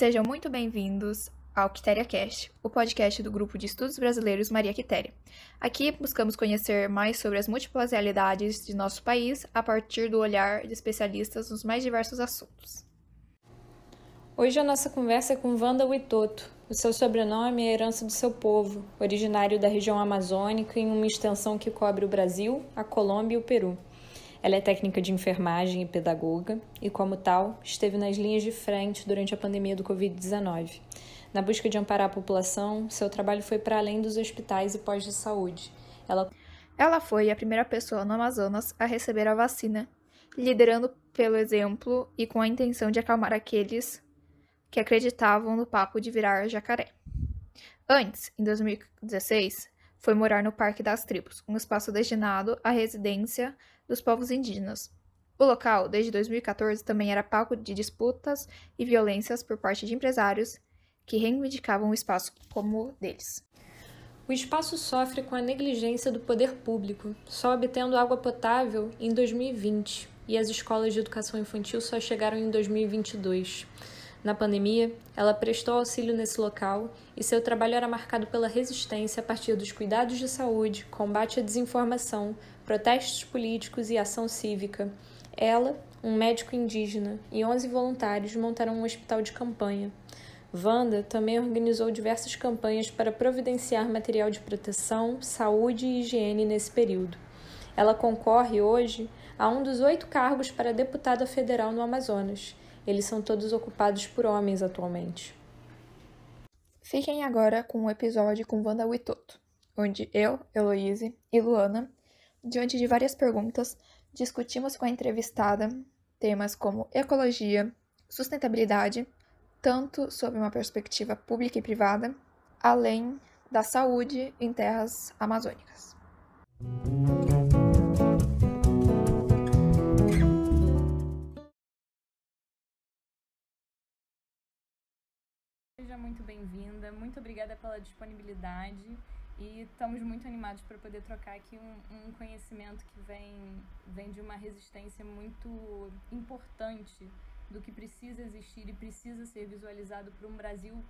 Sejam muito bem-vindos ao Quitéria Cast, o podcast do Grupo de Estudos Brasileiros Maria Quitéria. Aqui buscamos conhecer mais sobre as múltiplas realidades de nosso país a partir do olhar de especialistas nos mais diversos assuntos. Hoje a nossa conversa é com Wanda Witoto. O seu sobrenome é herança do seu povo, originário da região amazônica em uma extensão que cobre o Brasil, a Colômbia e o Peru. Ela é técnica de enfermagem e pedagoga e, como tal, esteve nas linhas de frente durante a pandemia do Covid-19. Na busca de amparar a população, seu trabalho foi para além dos hospitais e pós de saúde. Ela... Ela foi a primeira pessoa no Amazonas a receber a vacina, liderando pelo exemplo e com a intenção de acalmar aqueles que acreditavam no papo de virar jacaré. Antes, em 2016, foi morar no Parque das Tribos, um espaço destinado à residência dos povos indígenas. O local, desde 2014, também era palco de disputas e violências por parte de empresários que reivindicavam o espaço como deles. O espaço sofre com a negligência do poder público, só obtendo água potável em 2020, e as escolas de educação infantil só chegaram em 2022. Na pandemia, ela prestou auxílio nesse local e seu trabalho era marcado pela resistência a partir dos cuidados de saúde, combate à desinformação, protestos políticos e ação cívica. Ela, um médico indígena e 11 voluntários montaram um hospital de campanha. Wanda também organizou diversas campanhas para providenciar material de proteção, saúde e higiene nesse período. Ela concorre hoje a um dos oito cargos para deputada federal no Amazonas eles são todos ocupados por homens atualmente. Fiquem agora com um episódio com Wanda Witoto, onde eu, Heloise e Luana, diante de várias perguntas, discutimos com a entrevistada temas como ecologia, sustentabilidade, tanto sob uma perspectiva pública e privada, além da saúde em terras amazônicas. Muito bem-vinda, muito obrigada pela disponibilidade e estamos muito animados para poder trocar aqui um, um, conhecimento que vem, vem de uma resistência muito importante do que precisa existir e precisa ser visualizado para um Brasil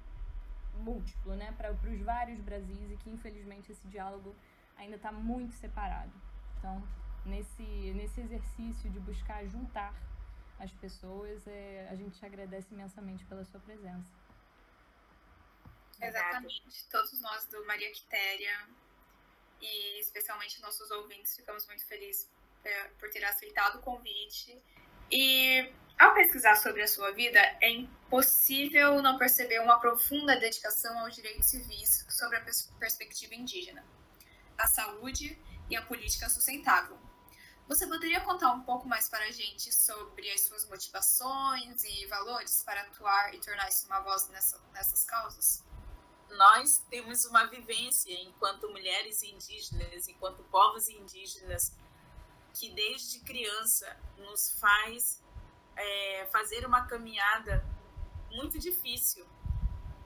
múltiplo, né? para os vários Brasis e que infelizmente esse diálogo ainda está muito separado. Então, nesse, nesse exercício de buscar juntar as pessoas, é, a gente te agradece imensamente pela sua presença. Exatamente. Todos nós do Maria Quitéria e especialmente nossos ouvintes ficamos muito felizes é, por ter aceitado o convite. E ao pesquisar sobre a sua vida, é impossível não perceber uma profunda dedicação aos direitos civis sobre a perspectiva indígena, a saúde e a política sustentável. Você poderia contar um pouco mais para a gente sobre as suas motivações e valores para atuar e tornar-se uma voz nessa, nessas causas? Nós temos uma vivência enquanto mulheres indígenas, enquanto povos indígenas, que desde criança nos faz é, fazer uma caminhada muito difícil.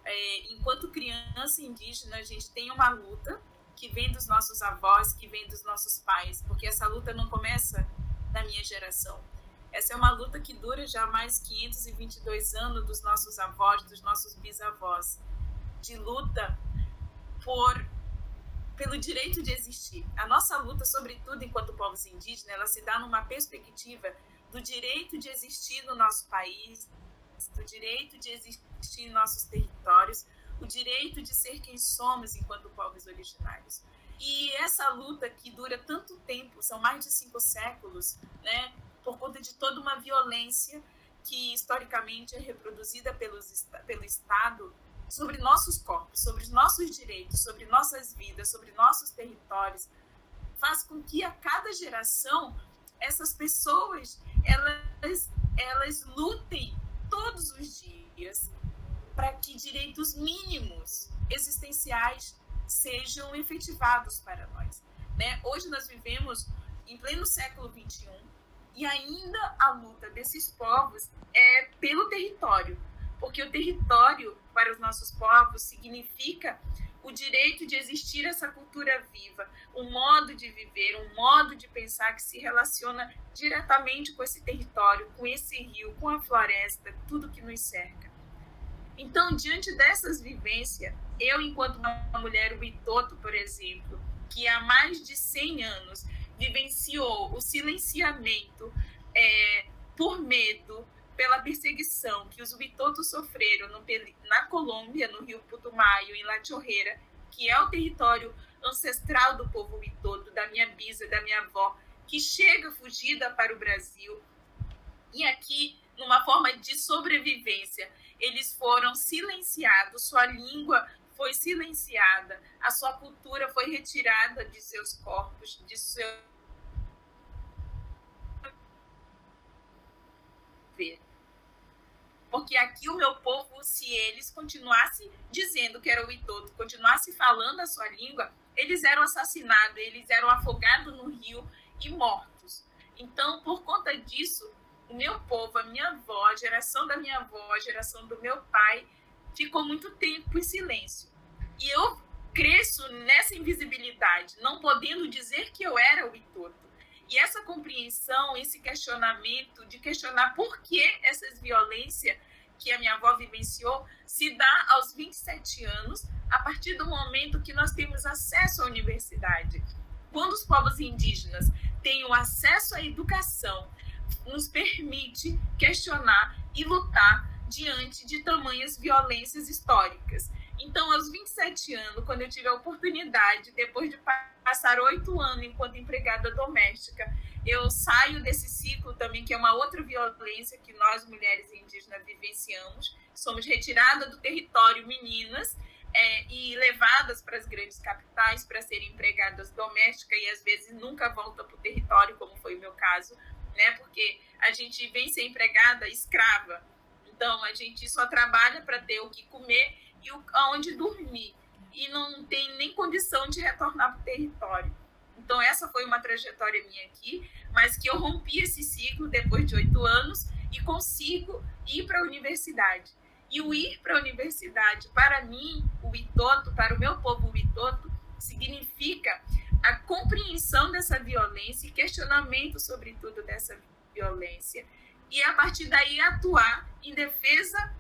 É, enquanto criança indígena, a gente tem uma luta que vem dos nossos avós, que vem dos nossos pais, porque essa luta não começa na minha geração. Essa é uma luta que dura já mais 522 anos dos nossos avós, dos nossos bisavós de luta por pelo direito de existir. A nossa luta, sobretudo enquanto povos indígenas, ela se dá numa perspectiva do direito de existir no nosso país, do direito de existir em nossos territórios, o direito de ser quem somos enquanto povos originários. E essa luta que dura tanto tempo, são mais de cinco séculos, né, por conta de toda uma violência que historicamente é reproduzida pelos, pelo Estado sobre nossos corpos, sobre os nossos direitos, sobre nossas vidas, sobre nossos territórios, faz com que a cada geração essas pessoas elas elas lutem todos os dias para que direitos mínimos existenciais sejam efetivados para nós. Né? Hoje nós vivemos em pleno século 21 e ainda a luta desses povos é pelo território, porque o território para os nossos povos significa o direito de existir essa cultura viva, um modo de viver, um modo de pensar que se relaciona diretamente com esse território, com esse rio, com a floresta, tudo que nos cerca. Então, diante dessas vivências, eu, enquanto uma mulher Witoto, por exemplo, que há mais de 100 anos vivenciou o silenciamento é, por medo, pela perseguição que os Witotos sofreram no, na Colômbia, no rio Putumayo, em La Chorreira, que é o território ancestral do povo Witoto, da minha bisa, da minha avó, que chega fugida para o Brasil. E aqui, numa forma de sobrevivência, eles foram silenciados, sua língua foi silenciada, a sua cultura foi retirada de seus corpos, de seu ver. Porque aqui o meu povo, se eles continuassem dizendo que era o Itoto, continuassem falando a sua língua, eles eram assassinados, eles eram afogados no rio e mortos. Então, por conta disso, o meu povo, a minha avó, a geração da minha avó, a geração do meu pai, ficou muito tempo em silêncio. E eu cresço nessa invisibilidade, não podendo dizer que eu era o Itoto. E essa compreensão, esse questionamento de questionar por que essas violências que a minha avó vivenciou se dá aos 27 anos, a partir do momento que nós temos acesso à universidade. Quando os povos indígenas têm o acesso à educação, nos permite questionar e lutar diante de tamanhas violências históricas. Então, aos 27 anos, quando eu tive a oportunidade, depois de passar oito anos enquanto empregada doméstica, eu saio desse ciclo também, que é uma outra violência que nós, mulheres indígenas, vivenciamos. Somos retiradas do território meninas é, e levadas para as grandes capitais para serem empregadas domésticas e às vezes nunca voltam para o território, como foi o meu caso, né? Porque a gente vem ser empregada escrava. Então, a gente só trabalha para ter o que comer e aonde dormir. E não tem nem condição de retornar para o território. Então, essa foi uma trajetória minha aqui, mas que eu rompi esse ciclo depois de oito anos e consigo ir para a universidade. E o ir para a universidade, para mim, o Itoto, para o meu povo, o Itoto, significa a compreensão dessa violência e questionamento, sobretudo, dessa violência. E a partir daí atuar em defesa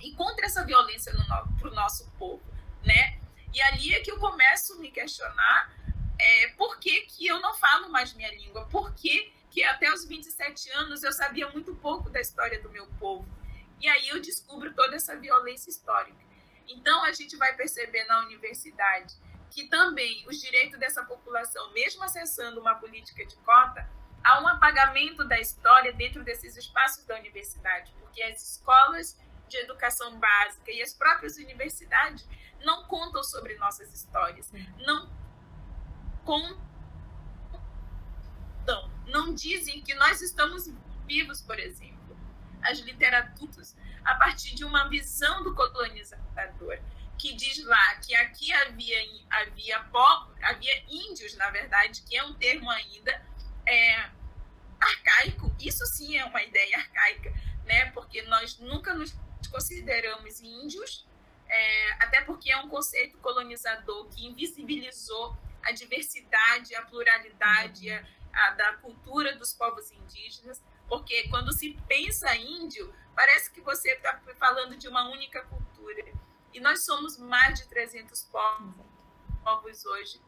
e contra essa violência para o nosso povo, né? E ali é que eu começo a me questionar é, por que, que eu não falo mais minha língua, por que, que até os 27 anos eu sabia muito pouco da história do meu povo. E aí eu descubro toda essa violência histórica. Então a gente vai perceber na universidade que também os direitos dessa população, mesmo acessando uma política de cota, há um apagamento da história dentro desses espaços da universidade, porque as escolas de educação básica e as próprias universidades não contam sobre nossas histórias, não contam, não dizem que nós estamos vivos, por exemplo. As literaturas, a partir de uma visão do colonizador, que diz lá que aqui havia, havia, povo, havia índios, na verdade, que é um termo ainda é, arcaico. Isso sim é uma ideia arcaica, né? porque nós nunca nos consideramos índios, é, até porque é um conceito colonizador que invisibilizou a diversidade, a pluralidade a, a, da cultura dos povos indígenas, porque quando se pensa índio, parece que você está falando de uma única cultura. E nós somos mais de 300 povos, povos hoje.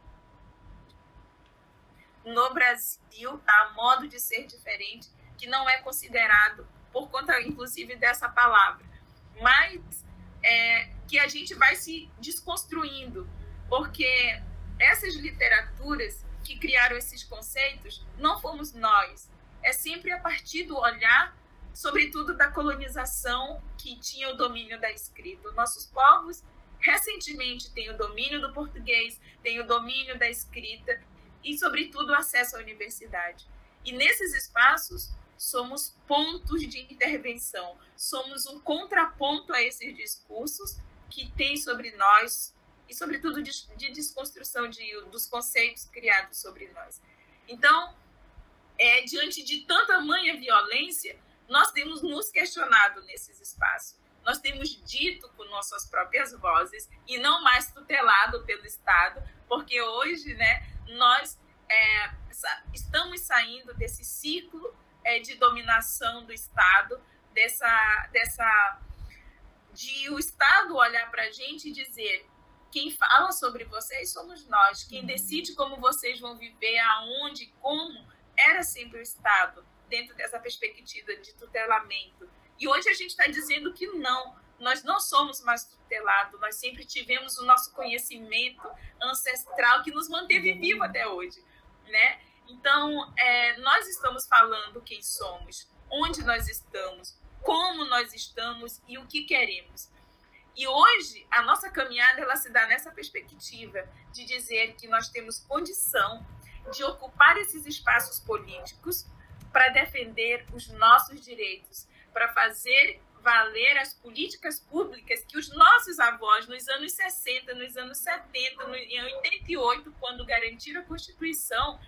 No Brasil, a modo de ser diferente, que não é considerado por conta, inclusive, dessa palavra mas é, que a gente vai se desconstruindo, porque essas literaturas que criaram esses conceitos não fomos nós. É sempre a partir do olhar, sobretudo da colonização, que tinha o domínio da escrita. Nossos povos recentemente têm o domínio do português, têm o domínio da escrita e, sobretudo, o acesso à universidade. E nesses espaços, somos pontos de intervenção, somos um contraponto a esses discursos que tem sobre nós e, sobretudo, de, de desconstrução de, dos conceitos criados sobre nós. Então, é, diante de tanta manha violência, nós temos nos questionado nesses espaços. Nós temos dito com nossas próprias vozes e não mais tutelado pelo Estado, porque hoje né, nós é, estamos saindo desse ciclo é, de dominação do Estado, dessa, dessa de o Estado olhar para a gente e dizer: quem fala sobre vocês somos nós, quem uhum. decide como vocês vão viver, aonde, como, era sempre o Estado, dentro dessa perspectiva de tutelamento. E hoje a gente está dizendo que não, nós não somos mais tutelados, nós sempre tivemos o nosso conhecimento ancestral que nos manteve vivo até hoje, né? Então, é, nós estamos falando quem somos, onde nós estamos, como nós estamos e o que queremos. E hoje, a nossa caminhada ela se dá nessa perspectiva de dizer que nós temos condição de ocupar esses espaços políticos para defender os nossos direitos, para fazer valer as políticas públicas que os nossos avós, nos anos 60, nos anos 70, no, em 88, quando garantiram a Constituição,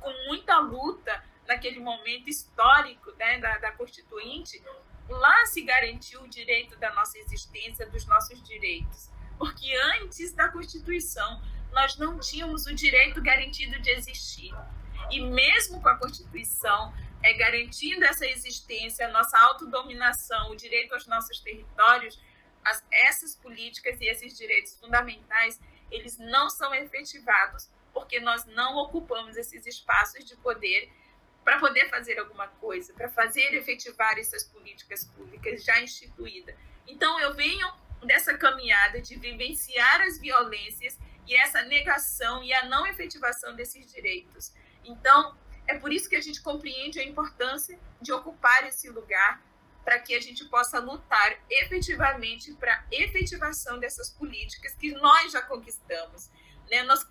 com muita luta naquele momento histórico né, da, da Constituinte, lá se garantiu o direito da nossa existência, dos nossos direitos. Porque antes da Constituição, nós não tínhamos o direito garantido de existir. E mesmo com a Constituição, é, garantindo essa existência, a nossa autodominação, o direito aos nossos territórios, as, essas políticas e esses direitos fundamentais, eles não são efetivados porque nós não ocupamos esses espaços de poder para poder fazer alguma coisa, para fazer efetivar essas políticas públicas já instituídas. Então, eu venho dessa caminhada de vivenciar as violências e essa negação e a não efetivação desses direitos. Então, é por isso que a gente compreende a importância de ocupar esse lugar para que a gente possa lutar efetivamente para a efetivação dessas políticas que nós já conquistamos. Né? Nós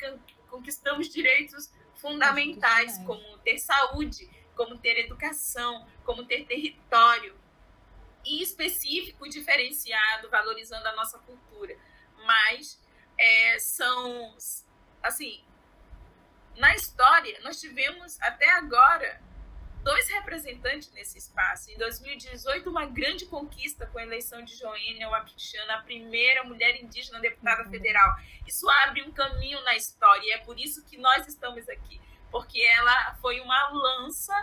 conquistamos direitos fundamentais, como ter saúde, como ter educação, como ter território, e específico, diferenciado, valorizando a nossa cultura. Mas é, são, assim, na história, nós tivemos até agora dois representantes nesse espaço. Em 2018, uma grande conquista com a eleição de Joênia Wapichana, a primeira mulher indígena deputada uhum. federal. Isso abre um caminho na história e é por isso que nós estamos aqui, porque ela foi uma lança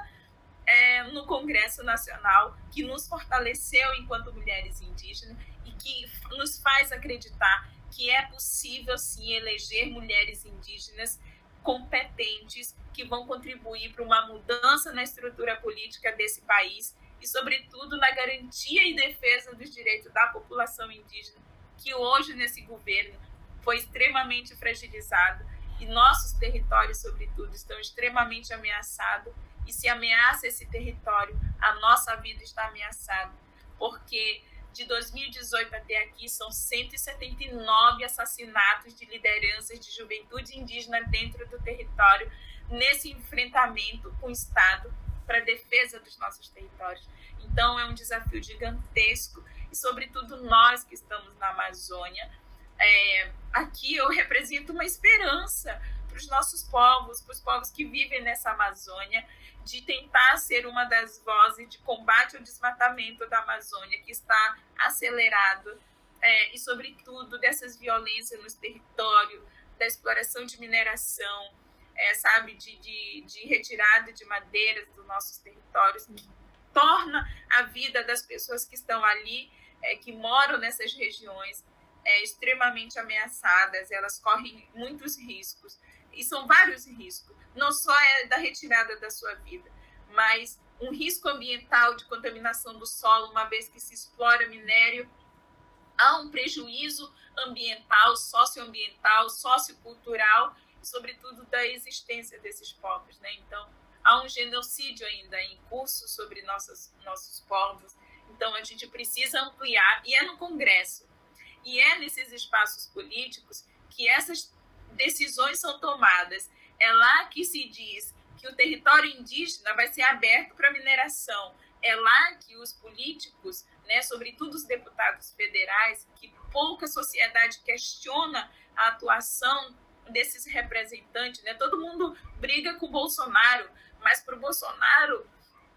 é, no Congresso Nacional que nos fortaleceu enquanto mulheres indígenas e que nos faz acreditar que é possível sim eleger mulheres indígenas competentes que vão contribuir para uma mudança na estrutura política desse país e, sobretudo, na garantia e defesa dos direitos da população indígena, que hoje, nesse governo, foi extremamente fragilizado e nossos territórios, sobretudo, estão extremamente ameaçados. E se ameaça esse território, a nossa vida está ameaçada, porque de 2018 até aqui, são 179 assassinatos de lideranças de juventude indígena dentro do território, nesse enfrentamento com o Estado para a defesa dos nossos territórios. Então, é um desafio gigantesco, e, sobretudo, nós que estamos na Amazônia. É, aqui eu represento uma esperança para os nossos povos, para os povos que vivem nessa Amazônia, de tentar ser uma das vozes de combate ao desmatamento da Amazônia, que está acelerado, é, e, sobretudo, dessas violências nos territórios, da exploração de mineração, é, sabe, de, de, de, retirada de madeiras dos nossos territórios, que torna a vida das pessoas que estão ali, é, que moram nessas regiões, é, extremamente ameaçadas, elas correm muitos riscos, e são vários riscos não só é da retirada da sua vida, mas um risco ambiental de contaminação do solo, uma vez que se explora minério, há um prejuízo ambiental, socioambiental, sociocultural sobretudo, da existência desses povos. Né? Então, há um genocídio ainda em curso sobre nossos, nossos povos. Então, a gente precisa ampliar, e é no Congresso, e é nesses espaços políticos que essas decisões são tomadas é lá que se diz que o território indígena vai ser aberto para mineração. É lá que os políticos, né, sobretudo os deputados federais, que pouca sociedade questiona a atuação desses representantes, né? Todo mundo briga com o Bolsonaro, mas para o Bolsonaro,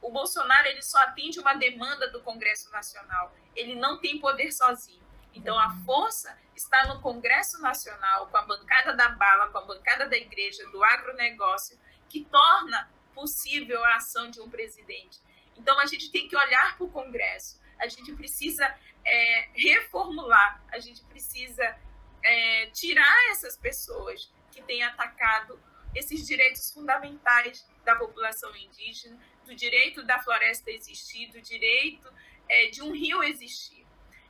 o Bolsonaro ele só atende uma demanda do Congresso Nacional. Ele não tem poder sozinho. Então a força está no Congresso Nacional, com a bancada da bala, com a bancada da igreja, do agronegócio, que torna possível a ação de um presidente. Então, a gente tem que olhar para o Congresso, a gente precisa é, reformular, a gente precisa é, tirar essas pessoas que têm atacado esses direitos fundamentais da população indígena, do direito da floresta existir, do direito é, de um rio existir.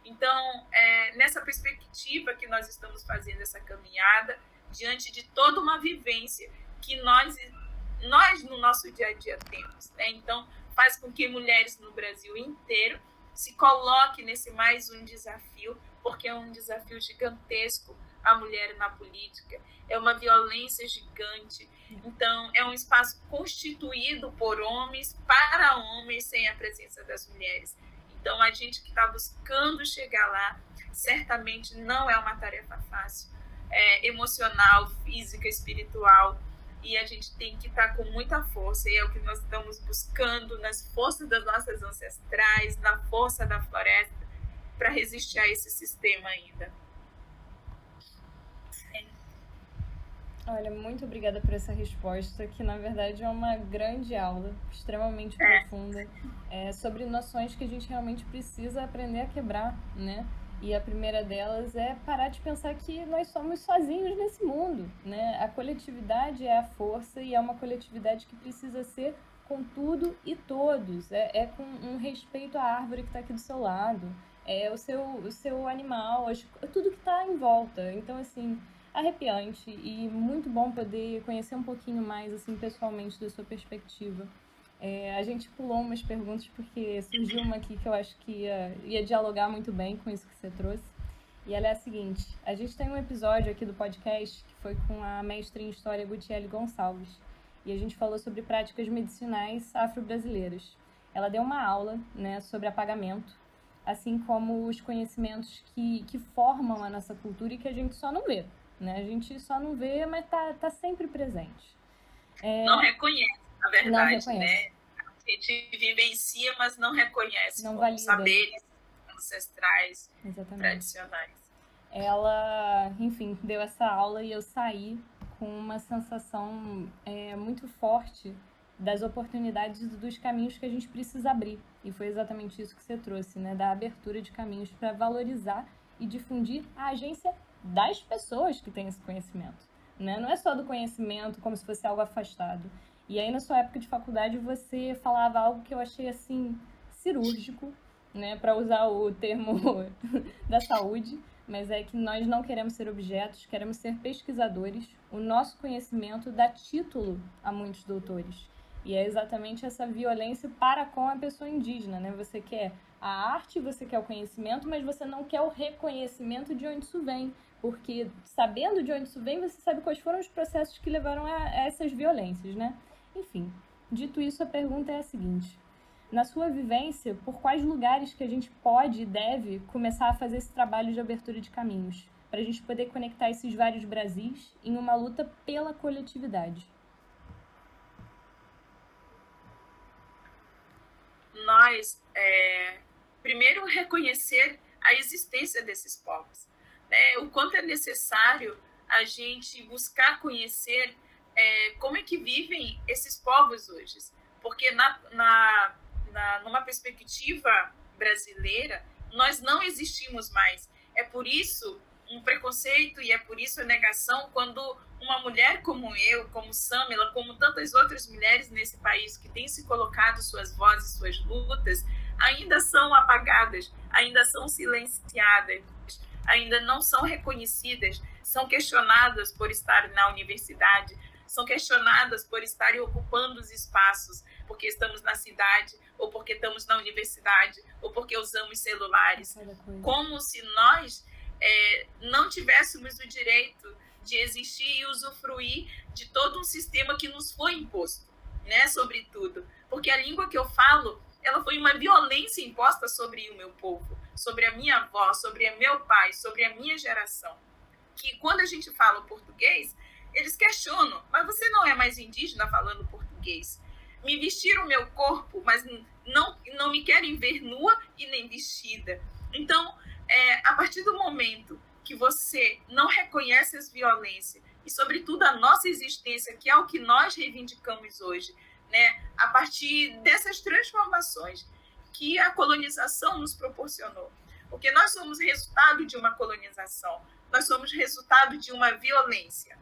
Então, é, nessa perspectiva que nós estamos fazendo essa caminhada, diante de toda uma vivência que nós, nós no nosso dia a dia temos. Né? Então, faz com que mulheres no Brasil inteiro se coloquem nesse mais um desafio, porque é um desafio gigantesco a mulher na política, é uma violência gigante. Então, é um espaço constituído por homens para homens sem a presença das mulheres. Então, a gente que está buscando chegar lá, certamente não é uma tarefa fácil, é, emocional, física, espiritual. E a gente tem que estar tá com muita força, e é o que nós estamos buscando nas forças das nossas ancestrais, na força da floresta, para resistir a esse sistema ainda. Olha, muito obrigada por essa resposta, que na verdade é uma grande aula, extremamente é. profunda, é, sobre noções que a gente realmente precisa aprender a quebrar, né? E a primeira delas é parar de pensar que nós somos sozinhos nesse mundo, né? A coletividade é a força e é uma coletividade que precisa ser com tudo e todos. É, é com um respeito à árvore que está aqui do seu lado, é o seu, o seu animal, tudo que está em volta. Então, assim, arrepiante e muito bom poder conhecer um pouquinho mais, assim, pessoalmente da sua perspectiva. É, a gente pulou umas perguntas porque surgiu uma aqui que eu acho que ia, ia dialogar muito bem com isso que você trouxe. E ela é a seguinte: a gente tem um episódio aqui do podcast que foi com a mestre em História Gutiele Gonçalves. E a gente falou sobre práticas medicinais afro-brasileiras. Ela deu uma aula né, sobre apagamento, assim como os conhecimentos que, que formam a nossa cultura e que a gente só não vê. Né? A gente só não vê, mas tá, tá sempre presente. É... Não reconhece, na verdade, né? A gente vivencia, mas não reconhece não valida. saberes ancestrais, Exatamente. tradicionais. Ela, enfim, deu essa aula e eu saí com uma sensação é, muito forte das oportunidades e dos caminhos que a gente precisa abrir. E foi exatamente isso que você trouxe, né? Da abertura de caminhos para valorizar e difundir a agência das pessoas que têm esse conhecimento. Né? Não é só do conhecimento como se fosse algo afastado. E aí, na sua época de faculdade, você falava algo que eu achei assim cirúrgico, né, para usar o termo da saúde, mas é que nós não queremos ser objetos, queremos ser pesquisadores. O nosso conhecimento dá título a muitos doutores. E é exatamente essa violência para com a pessoa indígena, né? Você quer a arte, você quer o conhecimento, mas você não quer o reconhecimento de onde isso vem. Porque sabendo de onde isso vem, você sabe quais foram os processos que levaram a, essas violências, né? Enfim, dito isso, a pergunta é a seguinte: na sua vivência, por quais lugares que a gente pode e deve começar a fazer esse trabalho de abertura de caminhos, para a gente poder conectar esses vários Brasis em uma luta pela coletividade? Nós, é, primeiro, reconhecer a existência desses povos, né? o quanto é necessário a gente buscar conhecer é, como é que vivem esses povos hoje. Porque na, na, na, numa perspectiva brasileira, nós não existimos mais. É por isso um preconceito e é por isso a negação quando uma mulher como eu, como Samela, como tantas outras mulheres nesse país que têm se colocado suas vozes, suas lutas, ainda são apagadas, ainda são silenciadas, ainda não são reconhecidas, são questionadas por estar na universidade, são questionadas por estarem ocupando os espaços, porque estamos na cidade, ou porque estamos na universidade, ou porque usamos celulares. Como se nós é, não tivéssemos o direito de existir e usufruir de todo um sistema que nos foi imposto, né? Sobretudo. Porque a língua que eu falo, ela foi uma violência imposta sobre o meu povo, sobre a minha avó, sobre o meu pai, sobre a minha geração. Que quando a gente fala português, eles questionam, mas você não é mais indígena falando português? Me vestiram meu corpo, mas não, não me querem ver nua e nem vestida. Então, é, a partir do momento que você não reconhece as violências e, sobretudo, a nossa existência, que é o que nós reivindicamos hoje, né? a partir dessas transformações que a colonização nos proporcionou. Porque nós somos resultado de uma colonização, nós somos resultado de uma violência.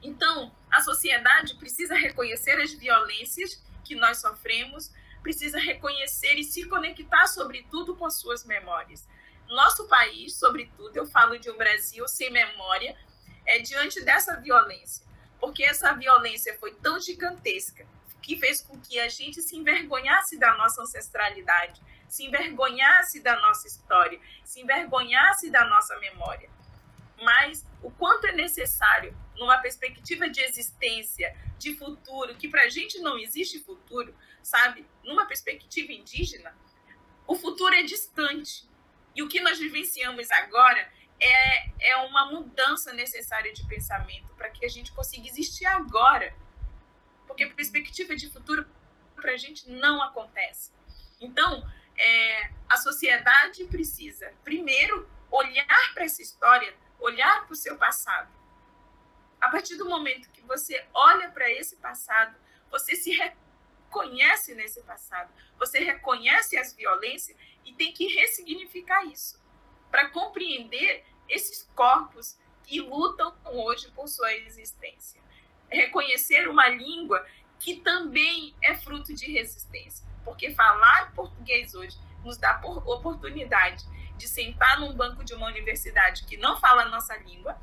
Então, a sociedade precisa reconhecer as violências que nós sofremos, precisa reconhecer e se conectar, sobretudo, com as suas memórias. Nosso país, sobretudo, eu falo de um Brasil sem memória, é diante dessa violência, porque essa violência foi tão gigantesca que fez com que a gente se envergonhasse da nossa ancestralidade, se envergonhasse da nossa história, se envergonhasse da nossa memória. Mas o quanto é necessário, numa perspectiva de existência, de futuro, que para a gente não existe futuro, sabe? Numa perspectiva indígena, o futuro é distante. E o que nós vivenciamos agora é, é uma mudança necessária de pensamento para que a gente consiga existir agora. Porque perspectiva de futuro para a gente não acontece. Então, é, a sociedade precisa, primeiro, olhar para essa história, olhar para o seu passado. A partir do momento que você olha para esse passado, você se reconhece nesse passado, você reconhece as violências e tem que ressignificar isso para compreender esses corpos que lutam hoje por sua existência. Reconhecer uma língua que também é fruto de resistência, porque falar português hoje nos dá oportunidade de sentar num banco de uma universidade que não fala a nossa língua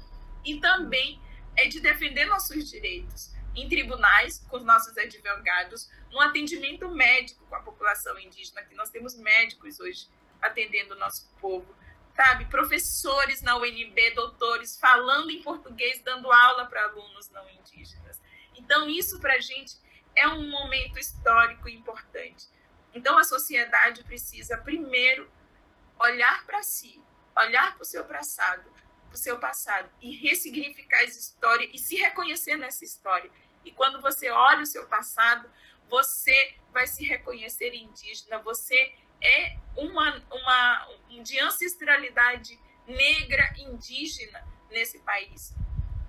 e também é de defender nossos direitos em tribunais com os nossos advogados, no atendimento médico com a população indígena, que nós temos médicos hoje atendendo o nosso povo, sabe? Professores na UNB, doutores, falando em português, dando aula para alunos não indígenas. Então, isso para a gente é um momento histórico importante. Então, a sociedade precisa, primeiro, olhar para si, olhar para o seu passado, para o seu passado e ressignificar essa história e se reconhecer nessa história. E quando você olha o seu passado, você vai se reconhecer indígena, você é uma, uma de ancestralidade negra indígena nesse país.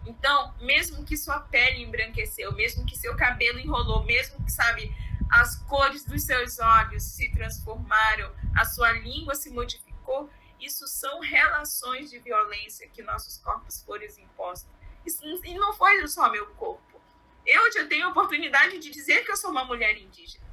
Então, mesmo que sua pele embranqueceu, mesmo que seu cabelo enrolou, mesmo que, sabe, as cores dos seus olhos se transformaram, a sua língua se modificou, isso são relações de violência que nossos corpos foram impostos. E não foi só meu corpo. Eu já tenho a oportunidade de dizer que eu sou uma mulher indígena.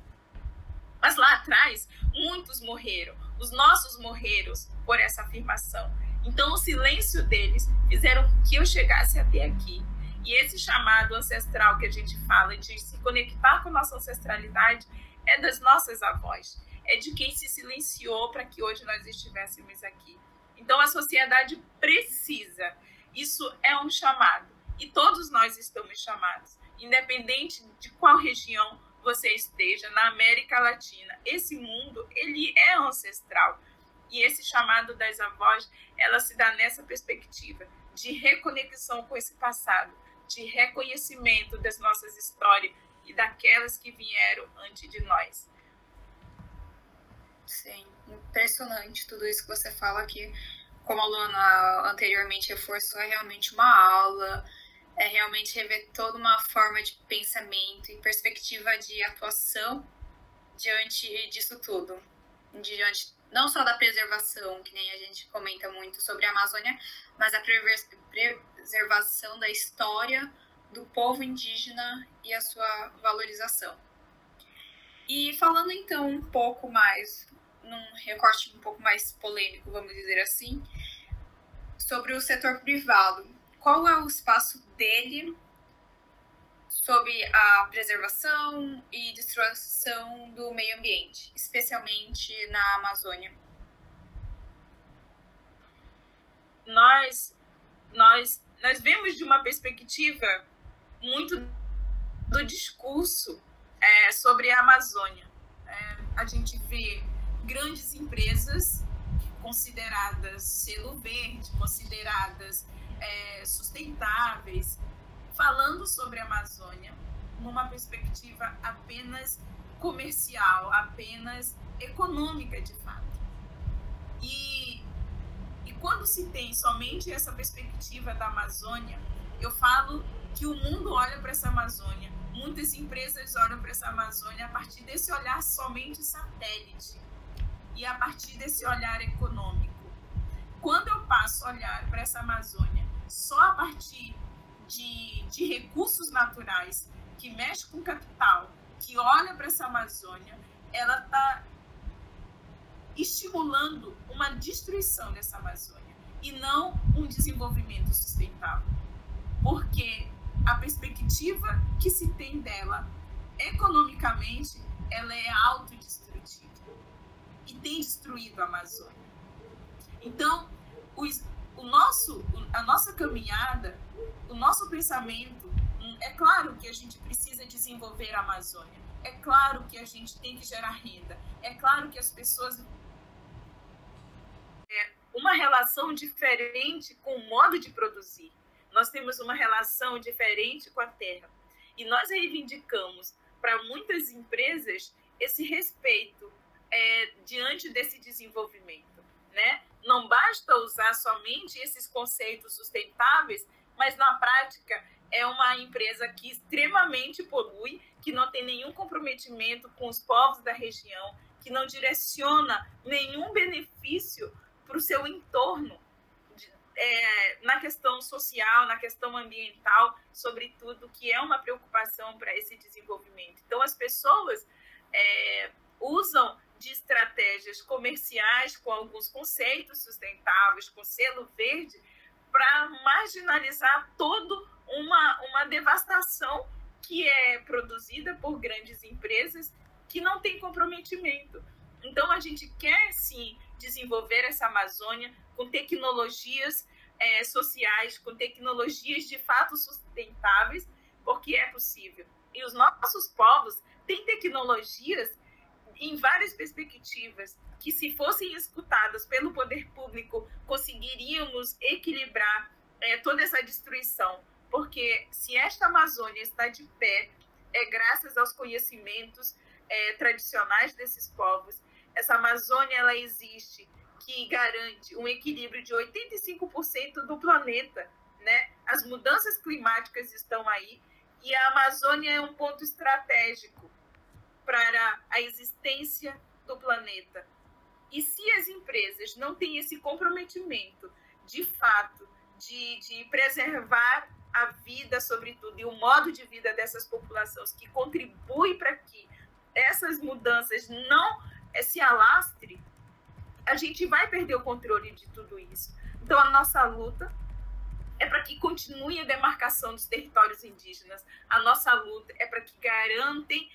Mas lá atrás, muitos morreram. Os nossos morreram por essa afirmação. Então, o silêncio deles fizeram que eu chegasse até aqui. E esse chamado ancestral que a gente fala de se conectar com a nossa ancestralidade é das nossas avós, é de quem se silenciou para que hoje nós estivéssemos aqui. Então, a sociedade precisa. Isso é um chamado. E todos nós estamos chamados, independente de qual região você esteja na América Latina, esse mundo ele é ancestral. E esse chamado das avós, ela se dá nessa perspectiva de reconexão com esse passado, de reconhecimento das nossas histórias e daquelas que vieram antes de nós. Sim, impressionante tudo isso que você fala aqui. Como a Luana anteriormente reforçou, é realmente uma aula é realmente rever toda uma forma de pensamento e perspectiva de atuação diante disso tudo. Diante não só da preservação, que nem a gente comenta muito sobre a Amazônia, mas a preservação da história do povo indígena e a sua valorização. E falando então um pouco mais, num recorte um pouco mais polêmico, vamos dizer assim, sobre o setor privado qual é o espaço dele sobre a preservação e destruição do meio ambiente, especialmente na Amazônia? Nós, nós, nós vemos de uma perspectiva muito do discurso é, sobre a Amazônia. É, a gente vê grandes empresas consideradas selo verde, consideradas é, sustentáveis, falando sobre a Amazônia numa perspectiva apenas comercial, apenas econômica de fato. E, e quando se tem somente essa perspectiva da Amazônia, eu falo que o mundo olha para essa Amazônia muitas empresas olham para essa Amazônia a partir desse olhar somente satélite e a partir desse olhar econômico. Quando eu passo a olhar para essa Amazônia só a partir de, de recursos naturais, que mexe com capital, que olha para essa Amazônia, ela está estimulando uma destruição dessa Amazônia e não um desenvolvimento sustentável. Porque a perspectiva que se tem dela economicamente, ela é autodestrutiva e tem destruído a Amazônia. Então, os, o nosso, a nossa caminhada, o nosso pensamento, hum, é claro que a gente precisa desenvolver a Amazônia, é claro que a gente tem que gerar renda, é claro que as pessoas é uma relação diferente com o modo de produzir. Nós temos uma relação diferente com a terra. E nós reivindicamos para muitas empresas esse respeito é, diante desse desenvolvimento, né? Não basta usar somente esses conceitos sustentáveis, mas na prática é uma empresa que extremamente polui, que não tem nenhum comprometimento com os povos da região, que não direciona nenhum benefício para o seu entorno, é, na questão social, na questão ambiental, sobretudo, que é uma preocupação para esse desenvolvimento. Então, as pessoas é, usam de estratégias comerciais com alguns conceitos sustentáveis, com selo verde, para marginalizar toda uma, uma devastação que é produzida por grandes empresas que não têm comprometimento. Então, a gente quer sim desenvolver essa Amazônia com tecnologias é, sociais, com tecnologias de fato sustentáveis, porque é possível. E os nossos povos têm tecnologias em várias perspectivas que, se fossem escutadas pelo poder público, conseguiríamos equilibrar é, toda essa destruição. Porque se esta Amazônia está de pé, é graças aos conhecimentos é, tradicionais desses povos. Essa Amazônia ela existe que garante um equilíbrio de 85% do planeta, né? As mudanças climáticas estão aí e a Amazônia é um ponto estratégico para a existência do planeta. E se as empresas não têm esse comprometimento, de fato, de, de preservar a vida, sobretudo, e o modo de vida dessas populações, que contribui para que essas mudanças não eh, se alastre, a gente vai perder o controle de tudo isso. Então, a nossa luta é para que continue a demarcação dos territórios indígenas. A nossa luta é para que garantem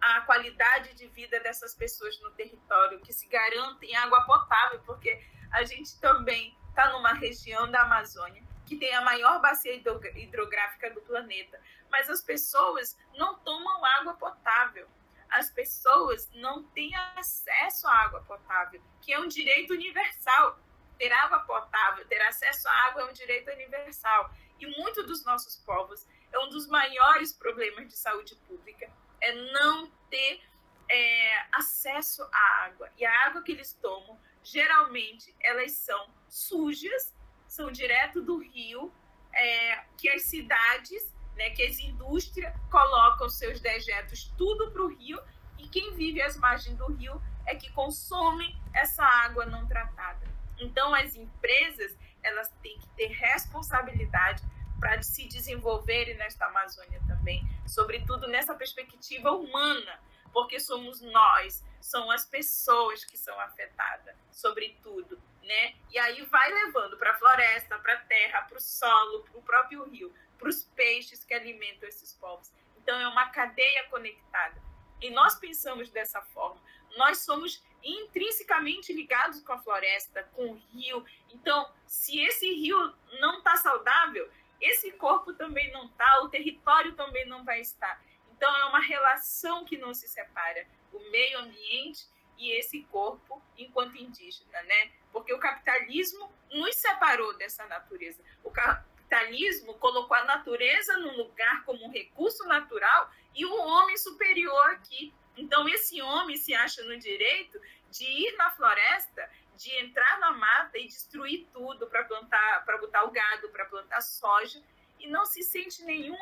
a qualidade de vida dessas pessoas no território, que se garantem água potável, porque a gente também está numa região da Amazônia que tem a maior bacia hidrográfica do planeta, mas as pessoas não tomam água potável. As pessoas não têm acesso à água potável, que é um direito universal. Ter água potável, ter acesso à água é um direito universal. E muito dos nossos povos é um dos maiores problemas de saúde pública é não ter é, acesso à água. E a água que eles tomam, geralmente, elas são sujas, são direto do rio, é, que as cidades, né, que as indústrias colocam seus dejetos tudo para o rio, e quem vive às margens do rio é que consome essa água não tratada. Então, as empresas elas têm que ter responsabilidade para se desenvolverem nesta Amazônia também, sobretudo nessa perspectiva humana, porque somos nós, são as pessoas que são afetadas, sobretudo, né? E aí vai levando para a floresta, para a terra, para o solo, para o próprio rio, para os peixes que alimentam esses povos. Então é uma cadeia conectada. E nós pensamos dessa forma. Nós somos intrinsecamente ligados com a floresta, com o rio. Então, se esse rio não está saudável, esse corpo também não está, o território também não vai estar. Então é uma relação que não se separa, o meio ambiente e esse corpo enquanto indígena, né? Porque o capitalismo nos separou dessa natureza. O capitalismo colocou a natureza num lugar como um recurso natural e o homem superior aqui. Então esse homem se acha no direito de ir na floresta de entrar na mata e destruir tudo para plantar, para botar o gado, para plantar soja, e não se sente nenhum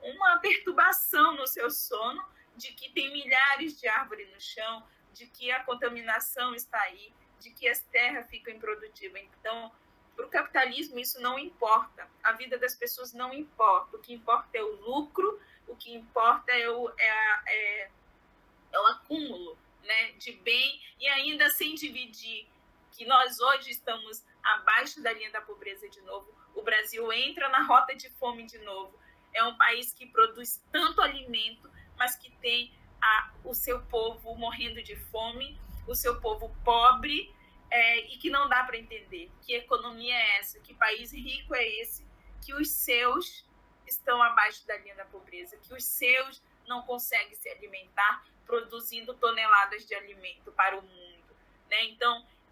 uma perturbação no seu sono de que tem milhares de árvores no chão, de que a contaminação está aí, de que as terras ficam improdutivas. Então, para o capitalismo isso não importa. A vida das pessoas não importa. O que importa é o lucro, o que importa é o, é, é, é o acúmulo né, de bem e ainda sem dividir que nós hoje estamos abaixo da linha da pobreza de novo. O Brasil entra na rota de fome de novo. É um país que produz tanto alimento, mas que tem a, o seu povo morrendo de fome, o seu povo pobre é, e que não dá para entender que economia é essa, que país rico é esse, que os seus estão abaixo da linha da pobreza, que os seus não conseguem se alimentar produzindo toneladas de alimento para o mundo.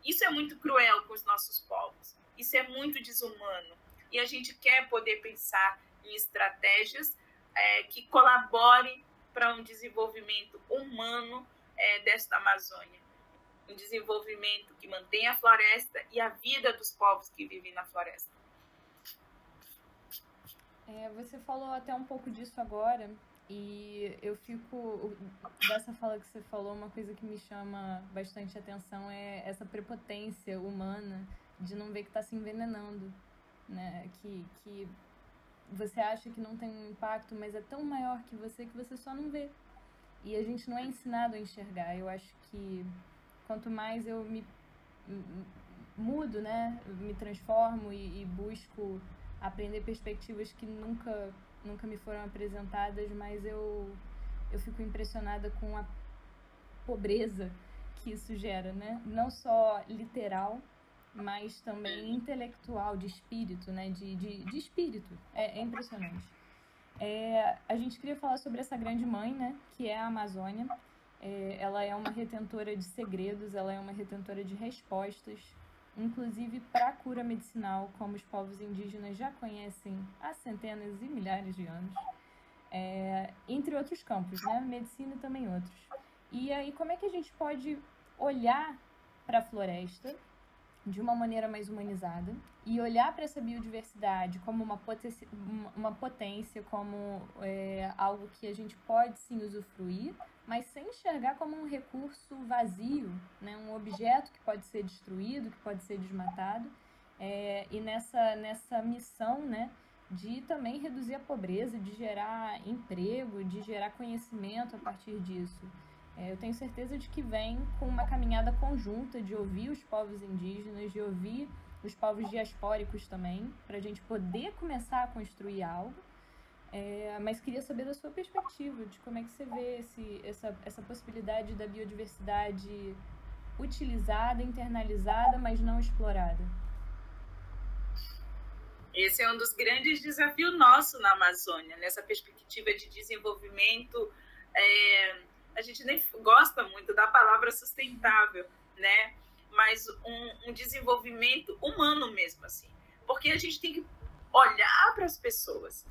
Isso é muito cruel com os nossos povos, isso é muito desumano. E a gente quer poder pensar em estratégias é, que colaborem para um desenvolvimento humano é, desta Amazônia. Um desenvolvimento que mantenha a floresta e a vida dos povos que vivem na floresta. É, você falou até um pouco disso agora, e eu fico. Dessa fala que você falou, uma coisa que me chama bastante atenção é essa prepotência humana de não ver que está se envenenando. Né? Que, que você acha que não tem um impacto, mas é tão maior que você que você só não vê. E a gente não é ensinado a enxergar. Eu acho que quanto mais eu me mudo, né, me transformo e, e busco aprender perspectivas que nunca nunca me foram apresentadas, mas eu, eu fico impressionada com a pobreza que isso gera, né? Não só literal, mas também intelectual, de espírito, né? De, de, de espírito. É, é impressionante. É, a gente queria falar sobre essa grande mãe, né? Que é a Amazônia. É, ela é uma retentora de segredos, ela é uma retentora de respostas, inclusive para a cura medicinal, como os povos indígenas já conhecem há centenas e milhares de anos, é, entre outros campos, né? Medicina também outros. E aí, como é que a gente pode olhar para a floresta de uma maneira mais humanizada e olhar para essa biodiversidade como uma potência, uma potência como é, algo que a gente pode sim usufruir, mas sem enxergar como um recurso vazio, né? um objeto que pode ser destruído, que pode ser desmatado, é, e nessa, nessa missão né, de também reduzir a pobreza, de gerar emprego, de gerar conhecimento a partir disso. É, eu tenho certeza de que vem com uma caminhada conjunta de ouvir os povos indígenas, de ouvir os povos diaspóricos também, para a gente poder começar a construir algo é, mas queria saber da sua perspectiva, de como é que você vê esse, essa, essa possibilidade da biodiversidade utilizada, internalizada, mas não explorada. Esse é um dos grandes desafios nossos na Amazônia, nessa perspectiva de desenvolvimento. É, a gente nem gosta muito da palavra sustentável, né? Mas um, um desenvolvimento humano mesmo, assim. Porque a gente tem que olhar para as pessoas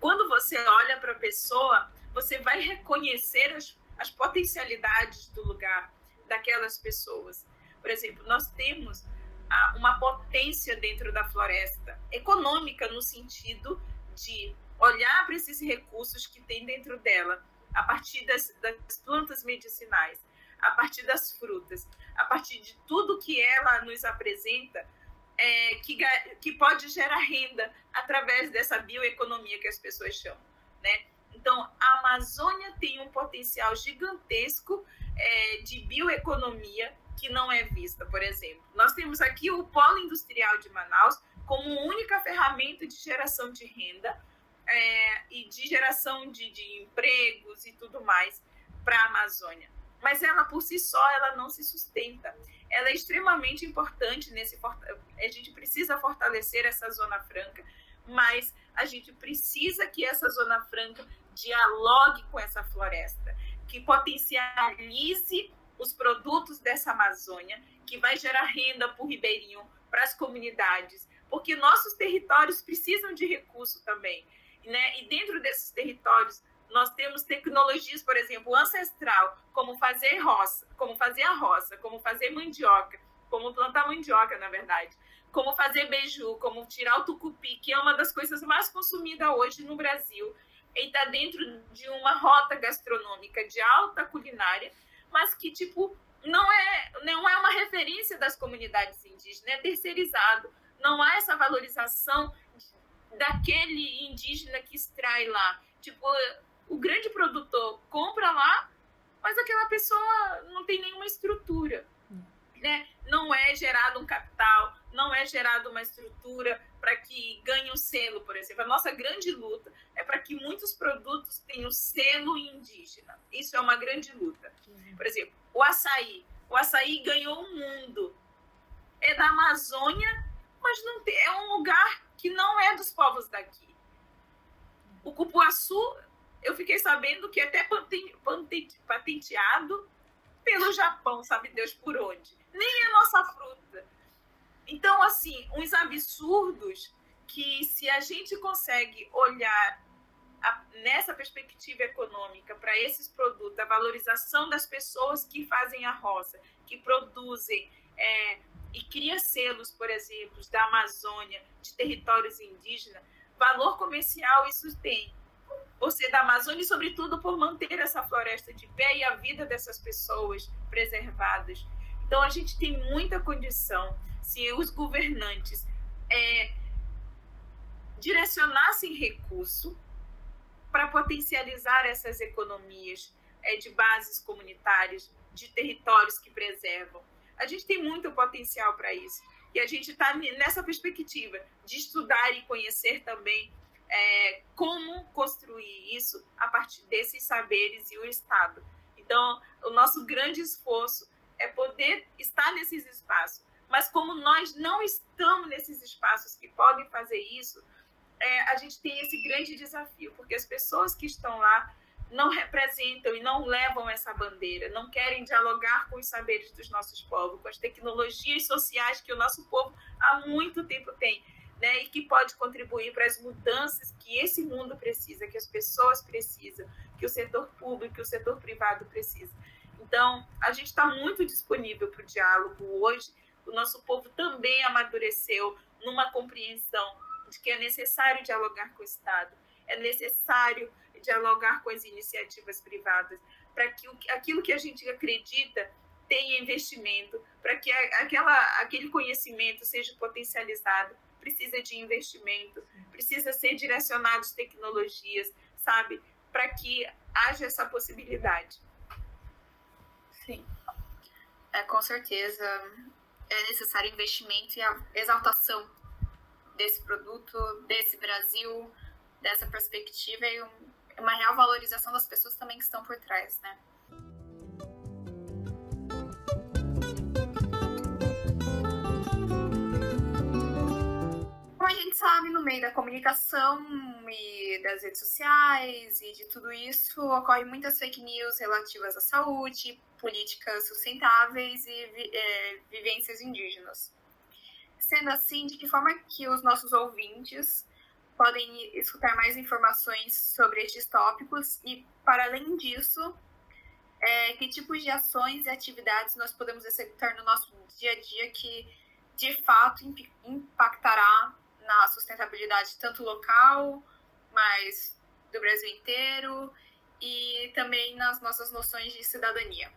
quando você olha para a pessoa, você vai reconhecer as, as potencialidades do lugar, daquelas pessoas. Por exemplo, nós temos ah, uma potência dentro da floresta, econômica, no sentido de olhar para esses recursos que tem dentro dela, a partir das, das plantas medicinais, a partir das frutas, a partir de tudo que ela nos apresenta é, que, que pode gerar renda através dessa bioeconomia que as pessoas chamam, né? Então, a Amazônia tem um potencial gigantesco é, de bioeconomia que não é vista, por exemplo. Nós temos aqui o polo industrial de Manaus como única ferramenta de geração de renda é, e de geração de, de empregos e tudo mais para a Amazônia. Mas ela por si só ela não se sustenta ela é extremamente importante nesse a gente precisa fortalecer essa zona franca, mas a gente precisa que essa zona franca dialogue com essa floresta, que potencialize os produtos dessa Amazônia, que vai gerar renda para o ribeirinho, para as comunidades, porque nossos territórios precisam de recurso também, né? E dentro desses territórios nós temos tecnologias, por exemplo, ancestral, como fazer roça, como fazer a roça, como fazer mandioca, como plantar mandioca, na verdade. como fazer beiju, como tirar o tucupi, que é uma das coisas mais consumidas hoje no Brasil, e está dentro de uma rota gastronômica de alta culinária, mas que tipo não é não é uma referência das comunidades indígenas, é terceirizado. Não há essa valorização daquele indígena que extrai lá. Tipo, o grande produtor compra lá, mas aquela pessoa não tem nenhuma estrutura. Né? Não é gerado um capital, não é gerada uma estrutura para que ganhe um selo, por exemplo. A nossa grande luta é para que muitos produtos tenham selo indígena. Isso é uma grande luta. Por exemplo, o açaí. O açaí ganhou o mundo. É da Amazônia, mas não tem, é um lugar que não é dos povos daqui. O cupuaçu, eu fiquei sabendo que até patenteado pelo Japão, sabe Deus por onde. Nem é nossa fruta. Então, assim, uns absurdos que se a gente consegue olhar a, nessa perspectiva econômica para esses produtos, a valorização das pessoas que fazem a roça, que produzem é, e cria selos, por exemplo, da Amazônia, de territórios indígenas, valor comercial isso tem. Você da Amazônia, e sobretudo por manter essa floresta de pé e a vida dessas pessoas preservadas. Então, a gente tem muita condição, se os governantes é, direcionassem recurso para potencializar essas economias é, de bases comunitárias, de territórios que preservam. A gente tem muito potencial para isso. E a gente está nessa perspectiva de estudar e conhecer também é, como construir isso a partir desses saberes e o Estado. Então, o nosso grande esforço é poder estar nesses espaços. Mas como nós não estamos nesses espaços que podem fazer isso, é, a gente tem esse grande desafio, porque as pessoas que estão lá não representam e não levam essa bandeira, não querem dialogar com os saberes dos nossos povos, com as tecnologias sociais que o nosso povo há muito tempo tem, né? E que pode contribuir para as mudanças que esse mundo precisa, que as pessoas precisam, que o setor público, que o setor privado precisa. Então, a gente está muito disponível para o diálogo hoje. O nosso povo também amadureceu numa compreensão de que é necessário dialogar com o Estado, é necessário dialogar com as iniciativas privadas, para que aquilo que a gente acredita tenha investimento, para que aquela, aquele conhecimento seja potencializado, precisa de investimento, precisa ser direcionado de tecnologias, sabe? Para que haja essa possibilidade. Sim, é, com certeza é necessário investimento e a exaltação desse produto, desse Brasil, dessa perspectiva e uma real valorização das pessoas também que estão por trás, né? Gente sabe, no meio da comunicação e das redes sociais e de tudo isso, ocorrem muitas fake news relativas à saúde, políticas sustentáveis e é, vivências indígenas. Sendo assim, de que forma que os nossos ouvintes podem escutar mais informações sobre estes tópicos e, para além disso, é, que tipos de ações e atividades nós podemos executar no nosso dia a dia que, de fato, impactará na sustentabilidade tanto local, mas do Brasil inteiro e também nas nossas noções de cidadania.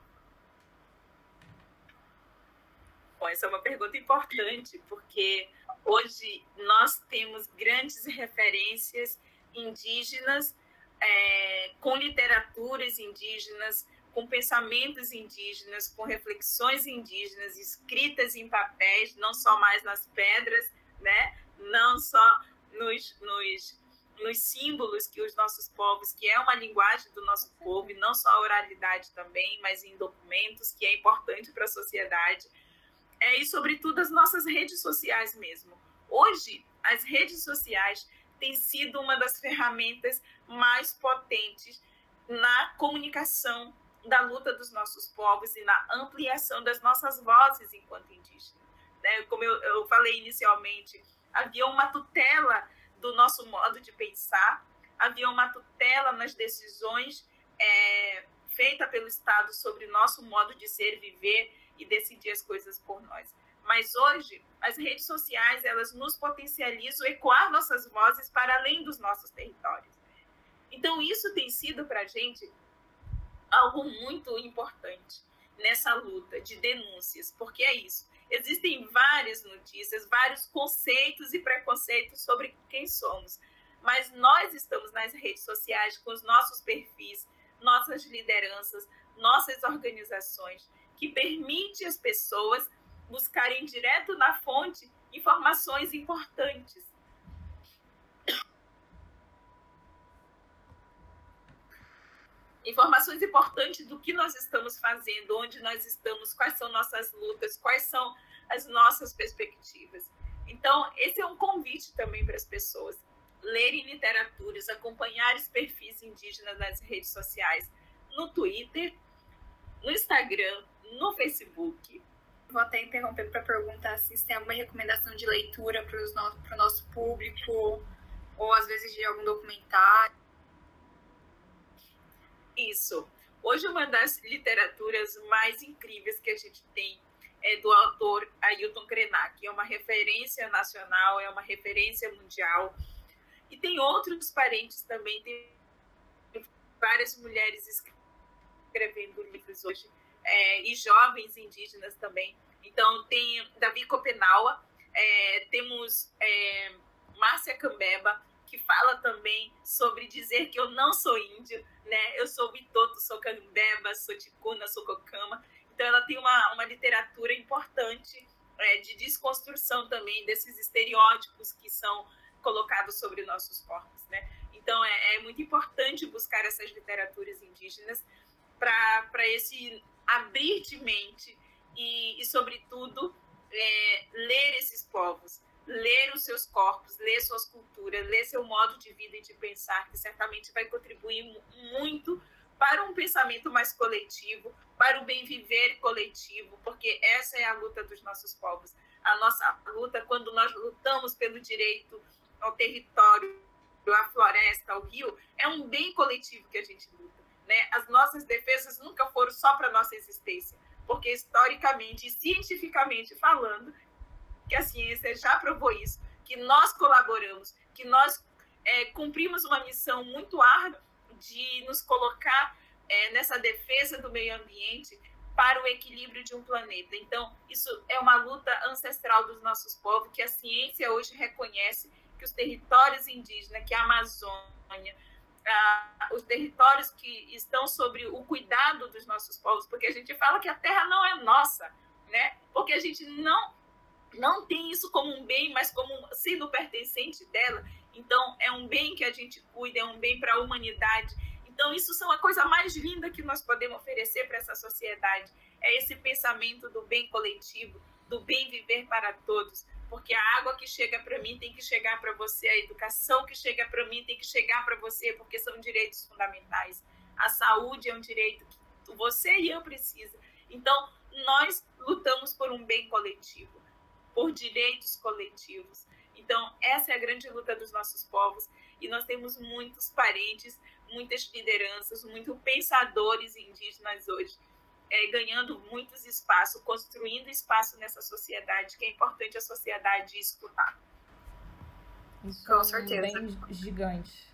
Bom, essa é uma pergunta importante, porque Hoje nós temos grandes referências indígenas, é, com literaturas indígenas, com pensamentos indígenas, com reflexões indígenas escritas em papéis, não só mais nas pedras, né? Não só nos, nos, nos símbolos que os nossos povos, que é uma linguagem do nosso povo, e não só a oralidade também, mas em documentos, que é importante para a sociedade é, e, sobretudo, as nossas redes sociais mesmo. Hoje, as redes sociais têm sido uma das ferramentas mais potentes na comunicação da luta dos nossos povos e na ampliação das nossas vozes enquanto indígenas. Né? Como eu, eu falei inicialmente, havia uma tutela do nosso modo de pensar, havia uma tutela nas decisões é, feitas pelo Estado sobre o nosso modo de ser, viver e decidir as coisas por nós. Mas hoje, as redes sociais, elas nos potencializam ecoar nossas vozes para além dos nossos territórios. Então, isso tem sido para a gente algo muito importante nessa luta de denúncias, porque é isso. Existem várias notícias, vários conceitos e preconceitos sobre quem somos, mas nós estamos nas redes sociais com os nossos perfis, nossas lideranças, nossas organizações, que permite as pessoas buscarem direto na fonte informações importantes. Informações importantes do que nós estamos fazendo, onde nós estamos, quais são nossas lutas, quais são as nossas perspectivas. Então, esse é um convite também para as pessoas lerem literaturas, acompanhar os perfis indígenas nas redes sociais, no Twitter, no Instagram, no Facebook. Vou até interromper para perguntar se tem alguma recomendação de leitura para o nosso, nosso público, ou às vezes de algum documentário. Isso. Hoje, uma das literaturas mais incríveis que a gente tem é do autor Ailton Krenak, é uma referência nacional, é uma referência mundial. E tem outros parentes também, tem várias mulheres escrevendo livros hoje, é, e jovens indígenas também. Então, tem Davi Copenaua, é, temos é, Márcia Cambeba, que fala também sobre dizer que eu não sou índio, né? Eu sou Bitoto, sou Cambeba, sou Ticuna, sou Cocama. Então, ela tem uma, uma literatura importante é, de desconstrução também desses estereótipos que são colocados sobre nossos corpos, né? Então, é, é muito importante buscar essas literaturas indígenas para esse abrir de mente e, e sobretudo, é, ler esses povos, ler os seus corpos, ler suas culturas, ler seu modo de vida e de pensar, que certamente vai contribuir muito para um pensamento mais coletivo, para o bem viver coletivo, porque essa é a luta dos nossos povos. A nossa luta, quando nós lutamos pelo direito ao território, à floresta, ao rio, é um bem coletivo que a gente luta. Né? As nossas defesas nunca foram só para nossa existência, porque historicamente e cientificamente falando, que a ciência já provou isso, que nós colaboramos, que nós é, cumprimos uma missão muito árdua de nos colocar é, nessa defesa do meio ambiente para o equilíbrio de um planeta. Então, isso é uma luta ancestral dos nossos povos que a ciência hoje reconhece que os territórios indígenas, que a Amazônia, ah, os territórios que estão sobre o cuidado dos nossos povos, porque a gente fala que a terra não é nossa, né? Porque a gente não não tem isso como um bem, mas como sendo pertencente dela. Então, é um bem que a gente cuida, é um bem para a humanidade. Então, isso são a coisa mais linda que nós podemos oferecer para essa sociedade. É esse pensamento do bem coletivo, do bem viver para todos porque a água que chega para mim tem que chegar para você, a educação que chega para mim tem que chegar para você, porque são direitos fundamentais. A saúde é um direito que você e eu precisa. Então, nós lutamos por um bem coletivo, por direitos coletivos. Então, essa é a grande luta dos nossos povos e nós temos muitos parentes, muitas lideranças, muitos pensadores indígenas hoje é, ganhando muitos espaços, construindo espaço nessa sociedade, que é importante a sociedade escutar. Isso Com é certeza. bem gigante.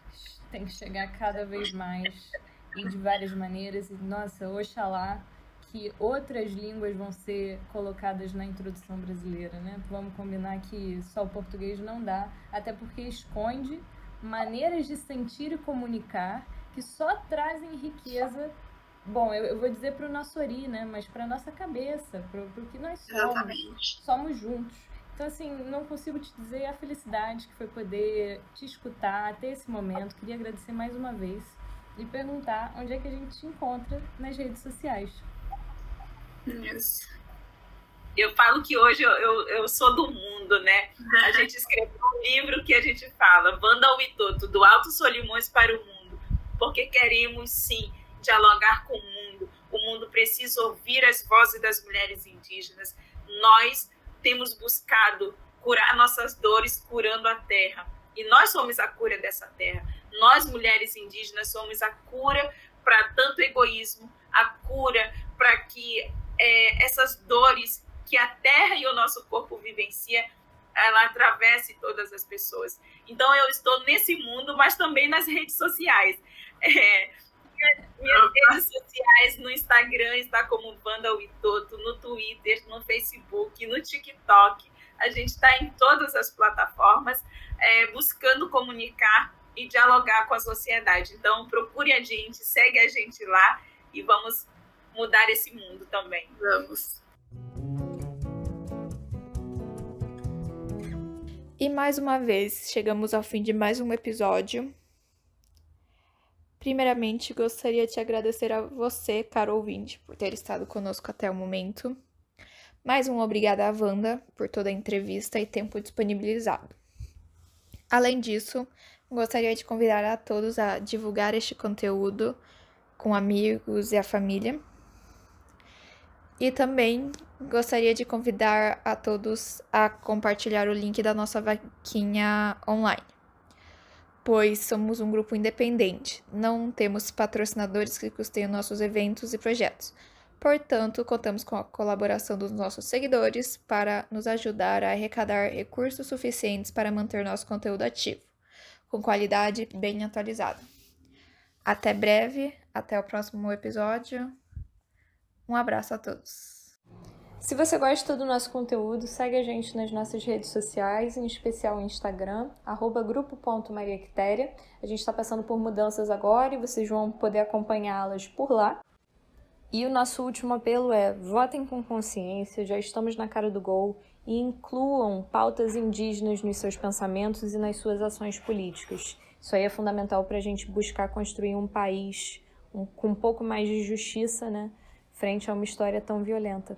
Tem que chegar cada vez mais e de várias maneiras. E, nossa, oxalá que outras línguas vão ser colocadas na introdução brasileira, né? Vamos combinar que só o português não dá, até porque esconde maneiras de sentir e comunicar que só trazem riqueza Bom, eu, eu vou dizer para o nosso Ori, né? Mas para nossa cabeça, para o que nós somos. Exatamente. Somos juntos. Então, assim, não consigo te dizer a felicidade que foi poder te escutar até esse momento. Queria agradecer mais uma vez e perguntar onde é que a gente te encontra nas redes sociais. Isso. Eu falo que hoje eu, eu, eu sou do mundo, né? A gente escreveu um livro que a gente fala, Vanda Witoto, do Alto Solimões para o Mundo, porque queremos sim dialogar com o mundo. O mundo precisa ouvir as vozes das mulheres indígenas. Nós temos buscado curar nossas dores curando a terra. E nós somos a cura dessa terra. Nós, mulheres indígenas, somos a cura para tanto egoísmo, a cura para que é, essas dores que a terra e o nosso corpo vivencia, ela atravesse todas as pessoas. Então eu estou nesse mundo, mas também nas redes sociais. É, minhas redes sociais no Instagram está como Wanda Witoto, no Twitter, no Facebook, no TikTok. A gente está em todas as plataformas é, buscando comunicar e dialogar com a sociedade. Então procure a gente, segue a gente lá e vamos mudar esse mundo também. Vamos. E mais uma vez, chegamos ao fim de mais um episódio. Primeiramente, gostaria de agradecer a você, caro ouvinte, por ter estado conosco até o momento. Mais um obrigada à Wanda por toda a entrevista e tempo disponibilizado. Além disso, gostaria de convidar a todos a divulgar este conteúdo com amigos e a família. E também gostaria de convidar a todos a compartilhar o link da nossa vaquinha online pois somos um grupo independente, não temos patrocinadores que custeiam nossos eventos e projetos. Portanto, contamos com a colaboração dos nossos seguidores para nos ajudar a arrecadar recursos suficientes para manter nosso conteúdo ativo, com qualidade bem atualizada. Até breve, até o próximo episódio. Um abraço a todos. Se você gosta do nosso conteúdo, segue a gente nas nossas redes sociais, em especial o Instagram, grupo.mariactéria. A gente está passando por mudanças agora e vocês vão poder acompanhá-las por lá. E o nosso último apelo é: votem com consciência, já estamos na cara do gol e incluam pautas indígenas nos seus pensamentos e nas suas ações políticas. Isso aí é fundamental para a gente buscar construir um país com um pouco mais de justiça, né, frente a uma história tão violenta.